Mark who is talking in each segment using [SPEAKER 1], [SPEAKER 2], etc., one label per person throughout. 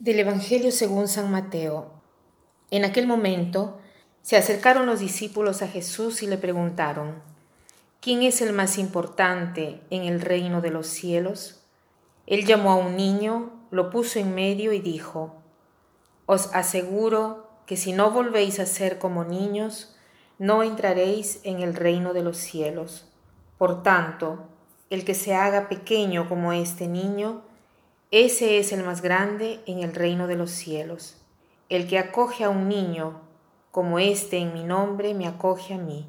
[SPEAKER 1] Del Evangelio según San Mateo. En aquel momento se acercaron los discípulos a Jesús y le preguntaron, ¿quién es el más importante en el reino de los cielos? Él llamó a un niño, lo puso en medio y dijo, Os aseguro que si no volvéis a ser como niños, no entraréis en el reino de los cielos. Por tanto, el que se haga pequeño como este niño, ese es el más grande en el reino de los cielos. El que acoge a un niño como este en mi nombre, me acoge a mí.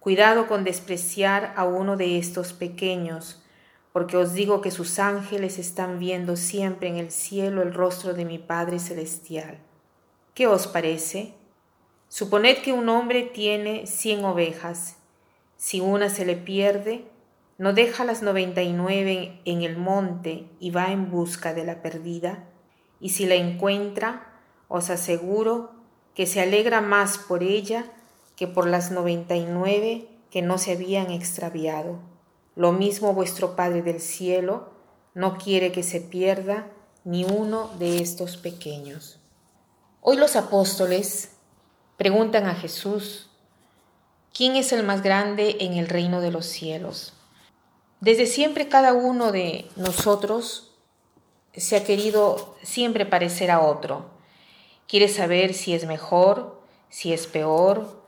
[SPEAKER 1] Cuidado con despreciar a uno de estos pequeños, porque os digo que sus ángeles están viendo siempre en el cielo el rostro de mi Padre Celestial. ¿Qué os parece? Suponed que un hombre tiene cien ovejas. Si una se le pierde, no deja las noventa y nueve en el monte y va en busca de la perdida, y si la encuentra, os aseguro que se alegra más por ella que por las noventa y nueve que no se habían extraviado. Lo mismo vuestro Padre del cielo no quiere que se pierda ni uno de estos pequeños. Hoy los apóstoles preguntan a Jesús, ¿quién es el más grande en el reino de los cielos? Desde siempre cada uno de nosotros se ha querido siempre parecer a otro. Quiere saber si es mejor, si es peor.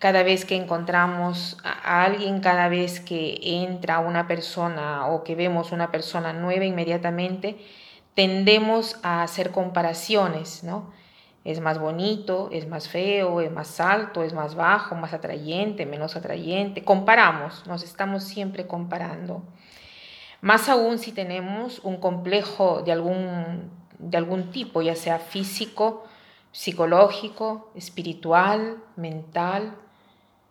[SPEAKER 1] Cada vez que encontramos a alguien, cada vez que entra una persona o que vemos una persona nueva inmediatamente, tendemos a hacer comparaciones, ¿no? Es más bonito, es más feo, es más alto, es más bajo, más atrayente, menos atrayente. Comparamos, nos estamos siempre comparando. Más aún si tenemos un complejo de algún, de algún tipo, ya sea físico, psicológico, espiritual, mental,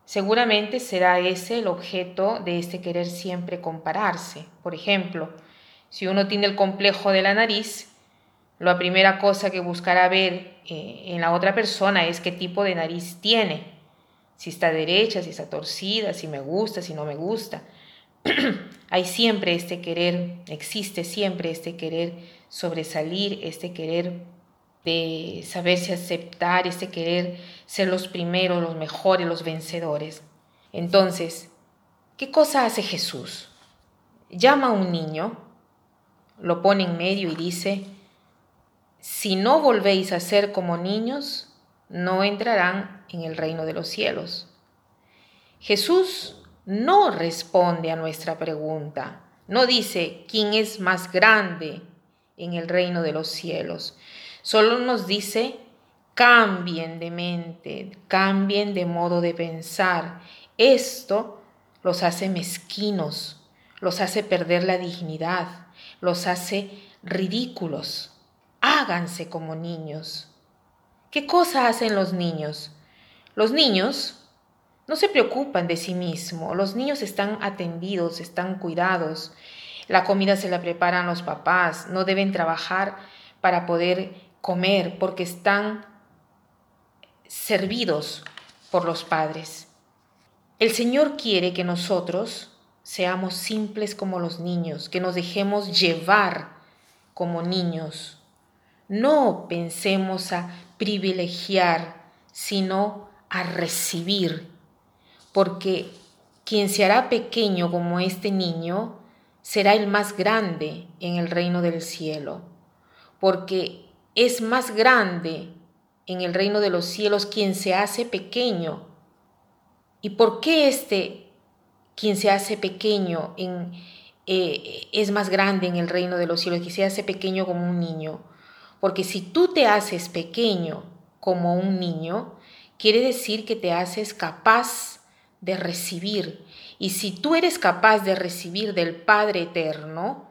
[SPEAKER 1] seguramente será ese el objeto de este querer siempre compararse. Por ejemplo, si uno tiene el complejo de la nariz, la primera cosa que buscará ver eh, en la otra persona es qué tipo de nariz tiene, si está derecha, si está torcida, si me gusta, si no me gusta. Hay siempre este querer, existe siempre este querer sobresalir, este querer de saberse aceptar, este querer ser los primeros, los mejores, los vencedores. Entonces, ¿qué cosa hace Jesús? Llama a un niño, lo pone en medio y dice, si no volvéis a ser como niños, no entrarán en el reino de los cielos. Jesús no responde a nuestra pregunta, no dice quién es más grande en el reino de los cielos, solo nos dice cambien de mente, cambien de modo de pensar. Esto los hace mezquinos, los hace perder la dignidad, los hace ridículos háganse como niños. ¿Qué cosa hacen los niños? Los niños no se preocupan de sí mismos, los niños están atendidos, están cuidados, la comida se la preparan los papás, no deben trabajar para poder comer porque están servidos por los padres. El Señor quiere que nosotros seamos simples como los niños, que nos dejemos llevar como niños no pensemos a privilegiar, sino a recibir, porque quien se hará pequeño como este niño será el más grande en el reino del cielo, porque es más grande en el reino de los cielos quien se hace pequeño. ¿Y por qué este quien se hace pequeño en, eh, es más grande en el reino de los cielos, quien se hace pequeño como un niño? Porque si tú te haces pequeño como un niño, quiere decir que te haces capaz de recibir. Y si tú eres capaz de recibir del Padre Eterno,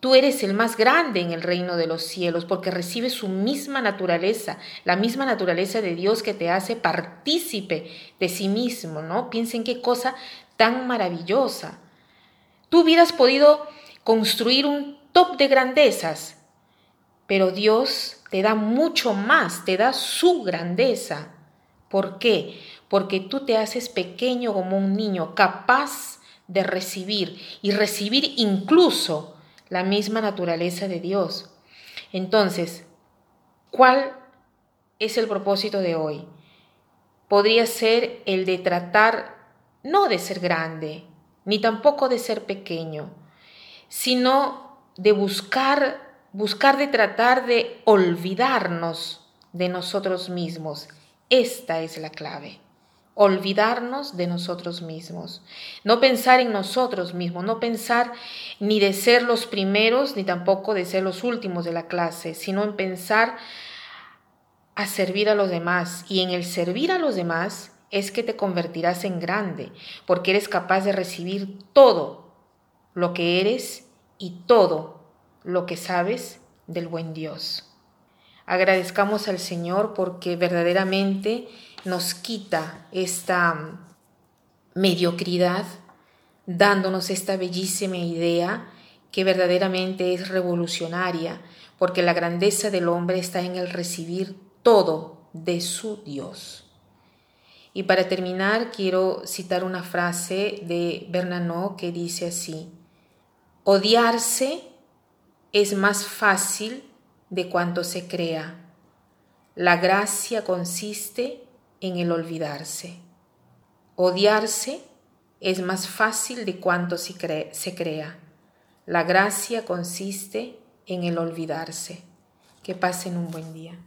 [SPEAKER 1] tú eres el más grande en el reino de los cielos porque recibes su misma naturaleza, la misma naturaleza de Dios que te hace partícipe de sí mismo, ¿no? Piensen qué cosa tan maravillosa. Tú hubieras podido construir un top de grandezas, pero Dios te da mucho más, te da su grandeza. ¿Por qué? Porque tú te haces pequeño como un niño, capaz de recibir y recibir incluso la misma naturaleza de Dios. Entonces, ¿cuál es el propósito de hoy? Podría ser el de tratar no de ser grande, ni tampoco de ser pequeño, sino de buscar, buscar de tratar de olvidarnos de nosotros mismos. Esta es la clave olvidarnos de nosotros mismos, no pensar en nosotros mismos, no pensar ni de ser los primeros ni tampoco de ser los últimos de la clase, sino en pensar a servir a los demás. Y en el servir a los demás es que te convertirás en grande, porque eres capaz de recibir todo lo que eres y todo lo que sabes del buen Dios. Agradezcamos al Señor porque verdaderamente nos quita esta mediocridad, dándonos esta bellísima idea que verdaderamente es revolucionaria, porque la grandeza del hombre está en el recibir todo de su Dios. Y para terminar, quiero citar una frase de Bernanos que dice así, odiarse es más fácil de cuanto se crea. La gracia consiste en el olvidarse. Odiarse es más fácil de cuanto se, crea. La gracia consiste en el olvidarse. Que pasen un buen día.